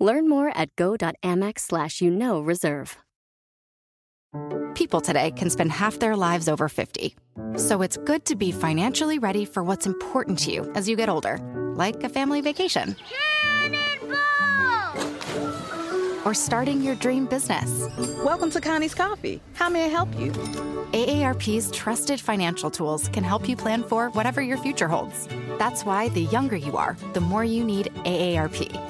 Learn more at go.amex slash you know reserve. People today can spend half their lives over 50. So it's good to be financially ready for what's important to you as you get older, like a family vacation. Or starting your dream business. Welcome to Connie's Coffee. How may I help you? AARP's trusted financial tools can help you plan for whatever your future holds. That's why the younger you are, the more you need AARP.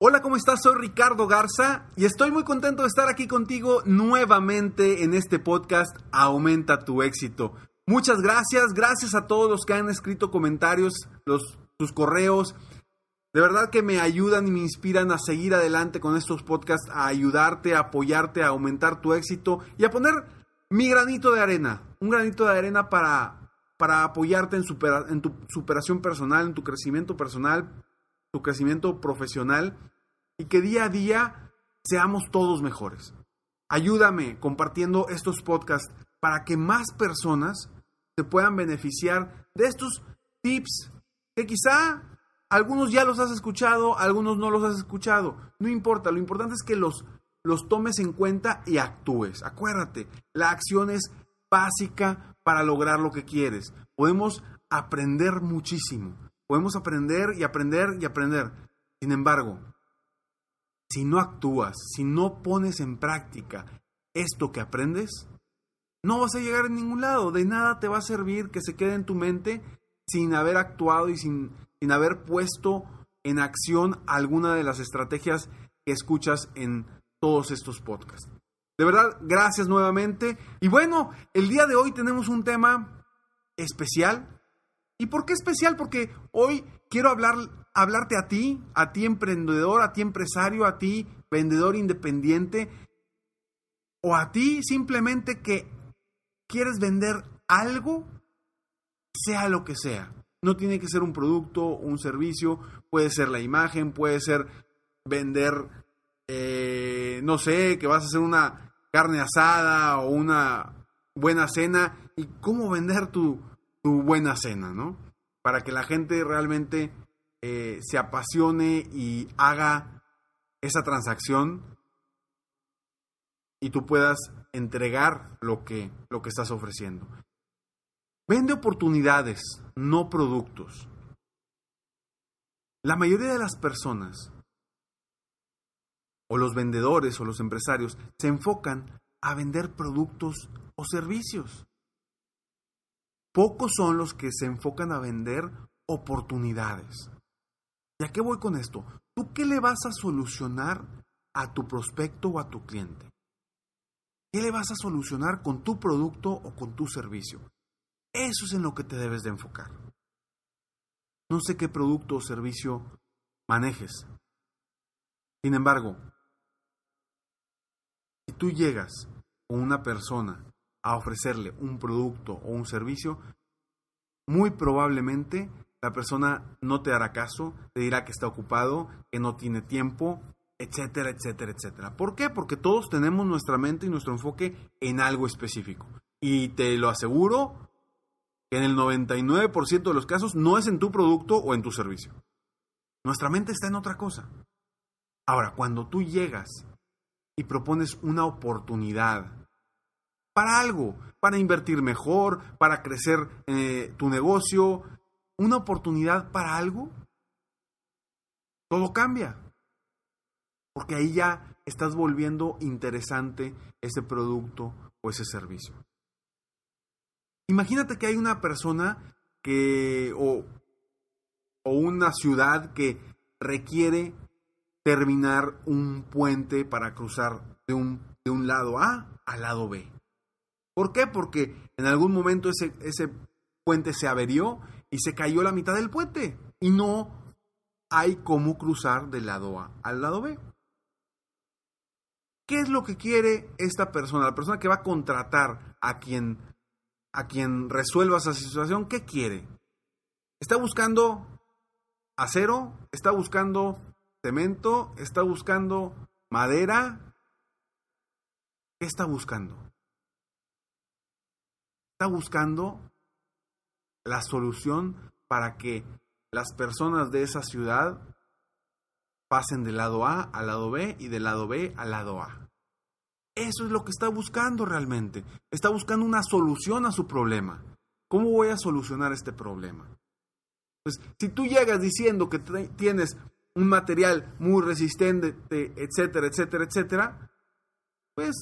Hola, ¿cómo estás? Soy Ricardo Garza y estoy muy contento de estar aquí contigo nuevamente en este podcast Aumenta tu éxito. Muchas gracias, gracias a todos los que han escrito comentarios, los, sus correos. De verdad que me ayudan y me inspiran a seguir adelante con estos podcasts, a ayudarte, a apoyarte, a aumentar tu éxito y a poner mi granito de arena, un granito de arena para, para apoyarte en, en tu superación personal, en tu crecimiento personal, tu crecimiento profesional y que día a día seamos todos mejores. Ayúdame compartiendo estos podcasts para que más personas se puedan beneficiar de estos tips que quizá algunos ya los has escuchado, algunos no los has escuchado. No importa, lo importante es que los, los tomes en cuenta y actúes. Acuérdate, la acción es básica para lograr lo que quieres. Podemos aprender muchísimo. Podemos aprender y aprender y aprender. Sin embargo, si no actúas, si no pones en práctica esto que aprendes, no vas a llegar a ningún lado. De nada te va a servir que se quede en tu mente sin haber actuado y sin, sin haber puesto en acción alguna de las estrategias que escuchas en todos estos podcasts. De verdad, gracias nuevamente. Y bueno, el día de hoy tenemos un tema especial. ¿Y por qué especial? Porque hoy quiero hablar, hablarte a ti, a ti emprendedor, a ti empresario, a ti vendedor independiente, o a ti simplemente que quieres vender algo, sea lo que sea. No tiene que ser un producto, un servicio, puede ser la imagen, puede ser vender, eh, no sé, que vas a hacer una carne asada o una buena cena. ¿Y cómo vender tu, buena cena, no? Para que la gente realmente eh, se apasione y haga esa transacción y tú puedas entregar lo que, lo que estás ofreciendo. Vende oportunidades, no productos. La mayoría de las personas, o los vendedores o los empresarios, se enfocan a vender productos o servicios. Pocos son los que se enfocan a vender oportunidades. ¿Y a qué voy con esto? ¿Tú qué le vas a solucionar a tu prospecto o a tu cliente? ¿Qué le vas a solucionar con tu producto o con tu servicio? Eso es en lo que te debes de enfocar. No sé qué producto o servicio manejes. Sin embargo, si tú llegas con una persona a ofrecerle un producto o un servicio, muy probablemente la persona no te hará caso, te dirá que está ocupado, que no tiene tiempo, etcétera, etcétera, etcétera. ¿Por qué? Porque todos tenemos nuestra mente y nuestro enfoque en algo específico. Y te lo aseguro que en el 99% de los casos no es en tu producto o en tu servicio. Nuestra mente está en otra cosa. Ahora, cuando tú llegas y propones una oportunidad para algo, para invertir mejor, para crecer eh, tu negocio, una oportunidad para algo, todo cambia porque ahí ya estás volviendo interesante ese producto o ese servicio. Imagínate que hay una persona que o, o una ciudad que requiere terminar un puente para cruzar de un, de un lado A al lado B. ¿Por qué? Porque en algún momento ese, ese puente se averió y se cayó la mitad del puente y no hay cómo cruzar del lado A al lado B. ¿Qué es lo que quiere esta persona? La persona que va a contratar a quien, a quien resuelva esa situación, ¿qué quiere? ¿Está buscando acero? ¿Está buscando cemento? ¿Está buscando madera? ¿Qué está buscando? Está buscando la solución para que las personas de esa ciudad pasen del lado A al lado B y del lado B al lado A. Eso es lo que está buscando realmente. Está buscando una solución a su problema. ¿Cómo voy a solucionar este problema? Pues si tú llegas diciendo que tienes un material muy resistente, etcétera, etcétera, etcétera, pues,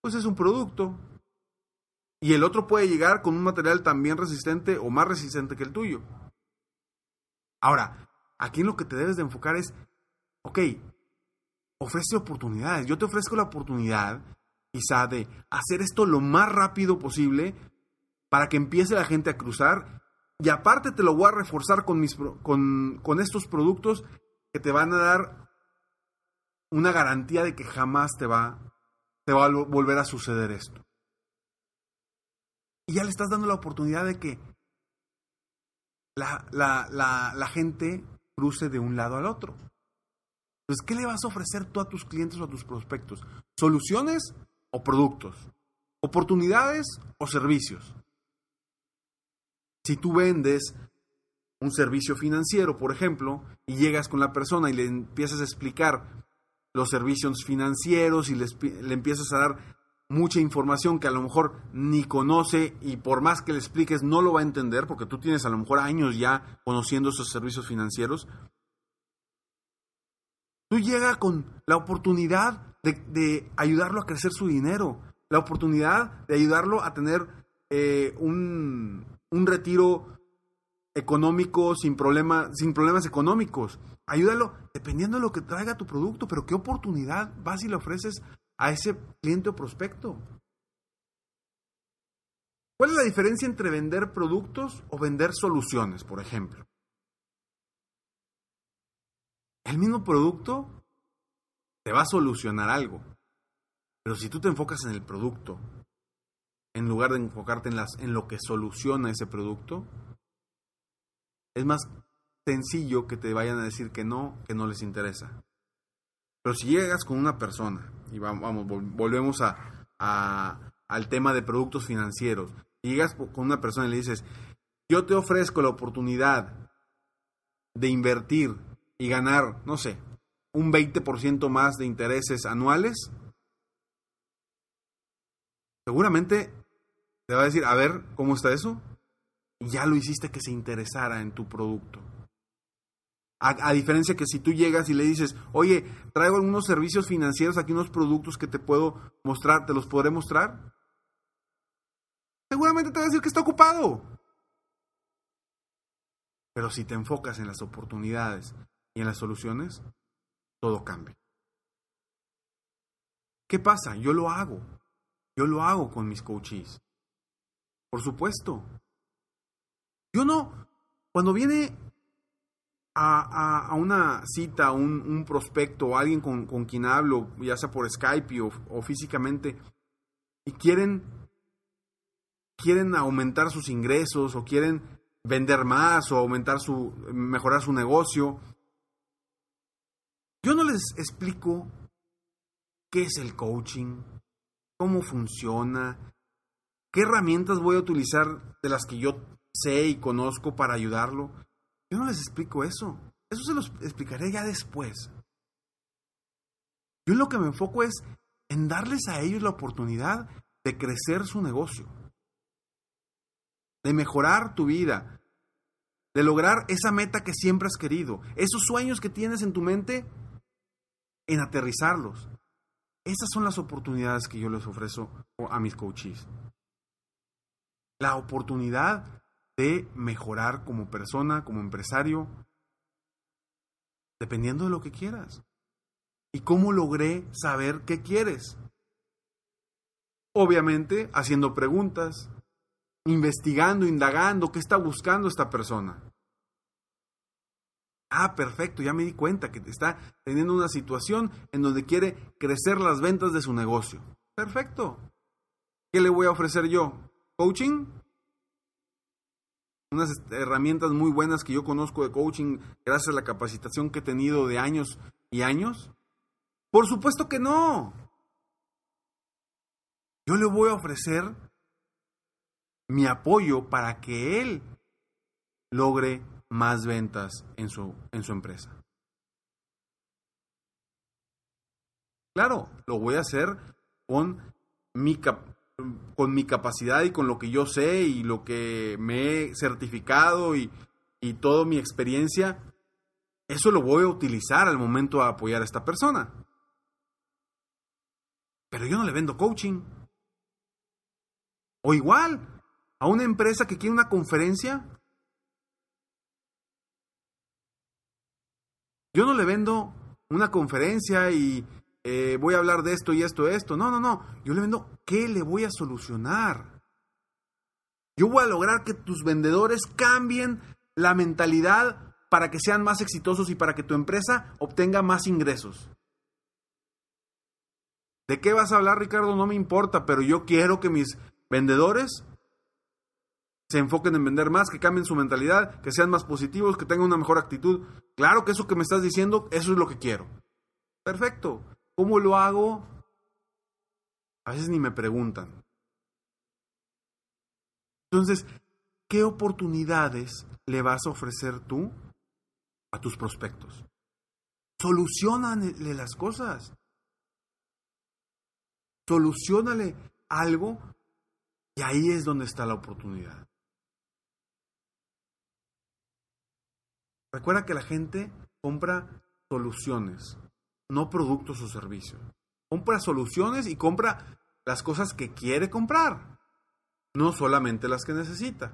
pues es un producto. Y el otro puede llegar con un material también resistente o más resistente que el tuyo. Ahora, aquí lo que te debes de enfocar es, ok, ofrece oportunidades. Yo te ofrezco la oportunidad, quizá, de hacer esto lo más rápido posible para que empiece la gente a cruzar. Y aparte te lo voy a reforzar con, mis, con estos productos que te van a dar una garantía de que jamás te va, te va a volver a suceder esto. Y ya le estás dando la oportunidad de que la, la, la, gente cruce de un lado al otro. Entonces, ¿qué le vas a ofrecer tú a tus clientes o a tus prospectos? ¿Soluciones o productos? ¿Oportunidades o servicios? Si tú vendes un servicio financiero, por ejemplo, y llegas con la persona y le empiezas a explicar los servicios financieros y le empiezas a dar mucha información que a lo mejor ni conoce y por más que le expliques no lo va a entender porque tú tienes a lo mejor años ya conociendo esos servicios financieros. Tú llega con la oportunidad de, ayudarlo a crecer su dinero, la oportunidad de ayudarlo a tener eh, un, un retiro económico sin, problema, sin problemas económicos. Ayúdalo dependiendo de lo que traiga tu producto, pero qué oportunidad vas y le ofreces a ese cliente o prospecto. ¿Cuál es la diferencia entre vender productos o vender soluciones, por ejemplo? El mismo producto te va a solucionar algo, pero si tú te enfocas en el producto, en lugar de enfocarte en, las, en lo que soluciona ese producto, es más sencillo que te vayan a decir que no, que no les interesa. Pero si llegas con una persona, y vamos, volvemos a, al tema de productos financieros, llegas con una persona y le dices, yo te ofrezco la oportunidad de invertir y ganar, no sé, un 20% más de intereses anuales, seguramente te va a decir, a ver, ¿cómo está eso? Ya lo hiciste que se interesara en tu producto. A, diferencia que si tú llegas y le dices, oye, traigo algunos servicios financieros, aquí unos productos que te puedo mostrar, ¿te los podré mostrar? Seguramente te va a decir que está ocupado. Pero si te enfocas en las oportunidades y en las soluciones, todo cambia. ¿Qué pasa? Yo lo hago. Yo lo hago con mis coaches. Por supuesto. Yo no, cuando viene a, una cita, un, un prospecto o alguien con, quien hablo, ya sea por Skype o, físicamente, y quieren, quieren aumentar sus ingresos o quieren vender más o aumentar su, mejorar su negocio, yo no les explico qué es el coaching, cómo funciona, qué herramientas voy a utilizar de las que yo sé y conozco para ayudarlo. Yo no les explico eso. Eso se los explicaré ya después. Yo lo que me enfoco es en darles a ellos la oportunidad de crecer su negocio, de mejorar tu vida, de lograr esa meta que siempre has querido, esos sueños que tienes en tu mente, en aterrizarlos. Esas son las oportunidades que yo les ofrezco a mis coaches. La oportunidad de mejorar como persona, como empresario, dependiendo de lo que quieras. ¿Y cómo logré saber qué quieres? Obviamente haciendo preguntas, investigando, indagando, qué está buscando esta persona. Ah, perfecto, ya me di cuenta que está teniendo una situación en donde quiere crecer las ventas de su negocio. Perfecto. ¿Qué le voy a ofrecer yo? ¿Coaching? Unas herramientas muy buenas que yo conozco de coaching gracias a la capacitación que he tenido de años y años. Por supuesto que no. Yo le voy a ofrecer mi apoyo para que él logre más ventas en su, en su empresa. Claro, lo voy a hacer con mi, con mi capacidad y con lo que yo sé y lo que me he certificado y, y toda mi experiencia. Eso lo voy a utilizar al momento de apoyar a esta persona. Pero yo no le vendo coaching. O igual, a una empresa que quiere una conferencia, yo no le vendo una conferencia y eh, voy a hablar de esto y esto, esto. No, no, no. Yo le vendo qué le voy a solucionar. Yo voy a lograr que tus vendedores cambien la mentalidad para que sean más exitosos y para que tu empresa obtenga más ingresos. ¿De qué vas a hablar, Ricardo? No me importa, pero yo quiero que mis vendedores se enfoquen en vender más, que cambien su mentalidad, que sean más positivos, que tengan una mejor actitud. Claro que eso que me estás diciendo, eso es lo que quiero. Perfecto. ¿Cómo lo hago? A veces ni me preguntan. Entonces, ¿qué oportunidades le vas a ofrecer tú a tus prospectos? Solucionale las cosas. Solucionale algo y ahí es donde está la oportunidad. Recuerda que la gente compra soluciones, no productos o servicios. Compra soluciones y compra las cosas que quiere comprar, no solamente las que necesita.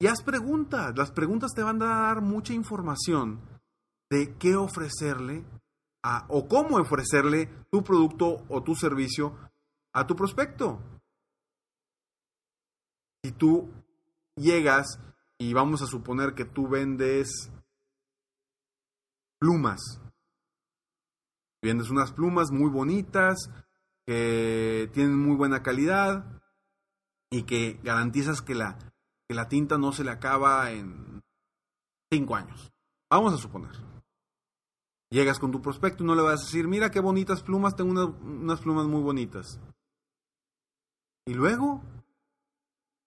Y haz preguntas. Las preguntas te van a dar mucha información de qué ofrecerle a, o cómo ofrecerle tu producto o tu servicio a tu prospecto. Si tú llegas y vamos a suponer que tú vendes plumas, vendes unas plumas muy bonitas, que tienen muy buena calidad y que garantizas que la, que la tinta no se le acaba en cinco años. Vamos a suponer. Llegas con tu prospecto y no le vas a decir, mira qué bonitas plumas, tengo unas plumas muy bonitas. Y luego,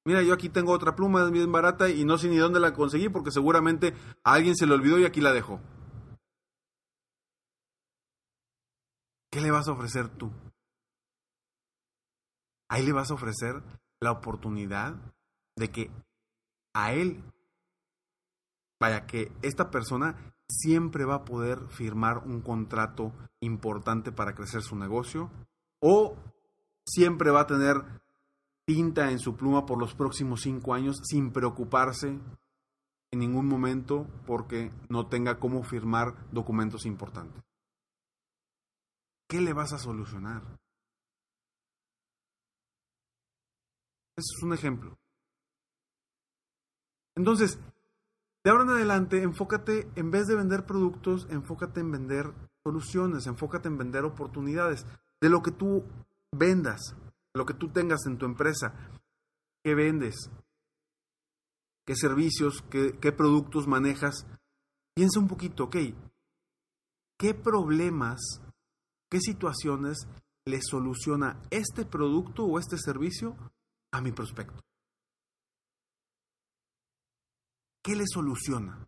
Mira, yo aquí tengo otra pluma bien barata y no sé ni dónde la conseguí porque seguramente a alguien se le olvidó y aquí la dejó. ¿Qué le vas a ofrecer tú? Ahí le vas a ofrecer la oportunidad de que a él, vaya, que esta persona siempre va a poder firmar un contrato importante para crecer su negocio o siempre va a tener tinta en su pluma por los próximos cinco años sin preocuparse en ningún momento porque no tenga cómo firmar documentos importantes. ¿Qué le vas a solucionar? Ese es un ejemplo. Entonces, de ahora en adelante, enfócate, en vez de vender productos, enfócate en vender soluciones, enfócate en vender oportunidades. De lo que tú vendas, lo que tú tengas en tu empresa. ¿Qué vendes? ¿Qué servicios, qué, qué productos manejas? Piensa un poquito, ok, ¿qué problemas, qué situaciones le soluciona este producto o este servicio a mi prospecto? ¿Qué le soluciona?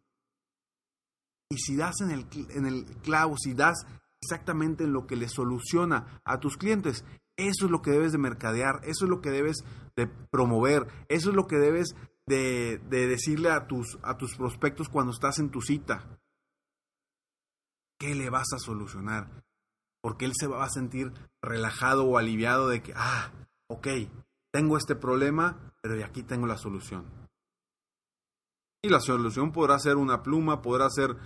Y si das en el, en el clavo, si das exactamente en lo que le soluciona a tus clientes, eso es lo que debes de mercadear, eso es lo que debes de promover, eso es lo que debes de, decirle a tus, a tus prospectos cuando estás en tu cita. ¿qué le vas a solucionar? Porque él se va a sentir relajado o aliviado de que, ah, ok, tengo este problema, pero aquí tengo la solución. Y la solución podrá ser una pluma, podrá ser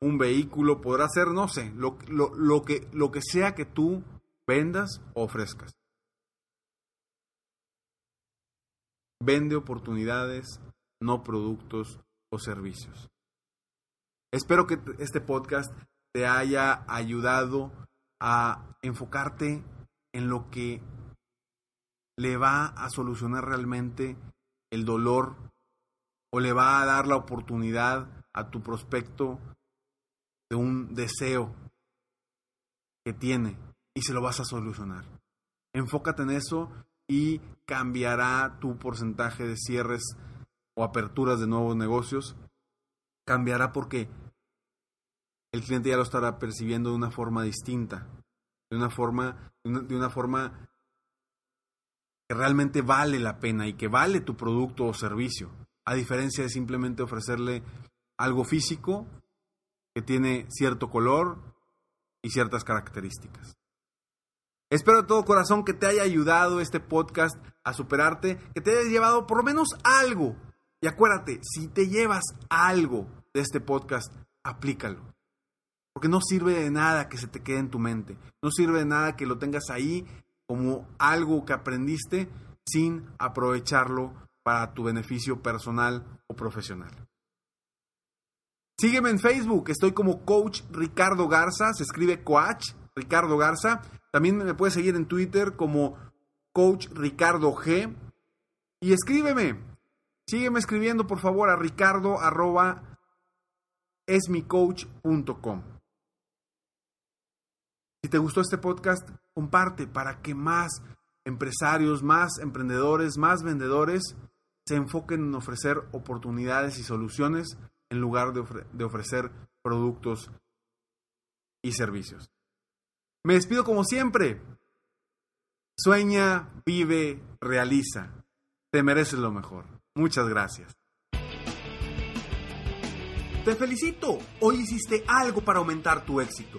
un vehículo, podrá ser, no sé, lo, lo, que, lo que sea que tú vendas o ofrezcas. Vende oportunidades, no productos o servicios. Espero que este podcast te haya ayudado a enfocarte en lo que le va a solucionar realmente el dolor o le va a dar la oportunidad a tu prospecto de un deseo que tiene y se lo vas a solucionar. Enfócate en eso y cambiará tu porcentaje de cierres o aperturas de nuevos negocios. Cambiará porque el cliente ya lo estará percibiendo de una forma distinta, de una forma, de una forma que realmente vale la pena y que vale tu producto o servicio, a diferencia de simplemente ofrecerle algo físico que tiene cierto color y ciertas características. Espero de todo corazón que te haya ayudado este podcast a superarte, que te haya llevado por lo menos algo. Y acuérdate, si te llevas algo de este podcast, aplícalo. Porque no sirve de nada que se te quede en tu mente. No sirve de nada que lo tengas ahí como algo que aprendiste sin aprovecharlo para tu beneficio personal o profesional. Sígueme en Facebook, estoy como Coach Ricardo Garza, se escribe Coach Ricardo Garza. También me puedes seguir en Twitter como Coach Ricardo G. Y escríbeme, sígueme escribiendo por favor a ricardo arroba esmicoach.com. Si te gustó este podcast, comparte para que más empresarios, más emprendedores, más vendedores se enfoquen en ofrecer oportunidades y soluciones en lugar de, ofrecer productos y servicios. Me despido como siempre. Sueña, vive, realiza. Te mereces lo mejor. Muchas gracias. Te felicito. Hoy hiciste algo para aumentar tu éxito.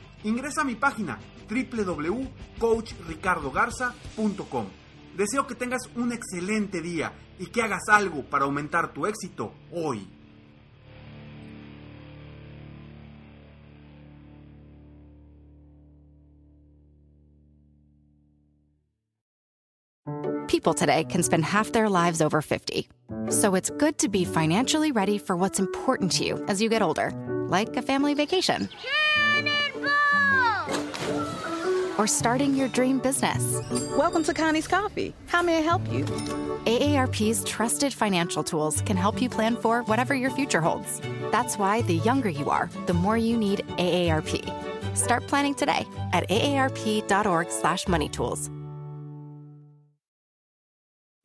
ingresa a mi página www.coachricardogarza.com. Deseo que tengas un excelente día y que hagas algo para aumentar tu éxito hoy. People today can spend half their lives over 50. So it's good to be financially ready for what's important to you as you get older, like a family vacation. Or starting your dream business. Welcome to Connie's Coffee. How may I help you? AARP's trusted financial tools can help you plan for whatever your future holds. That's why the younger you are, the more you need AARP. Start planning today at aarp.org/moneytools.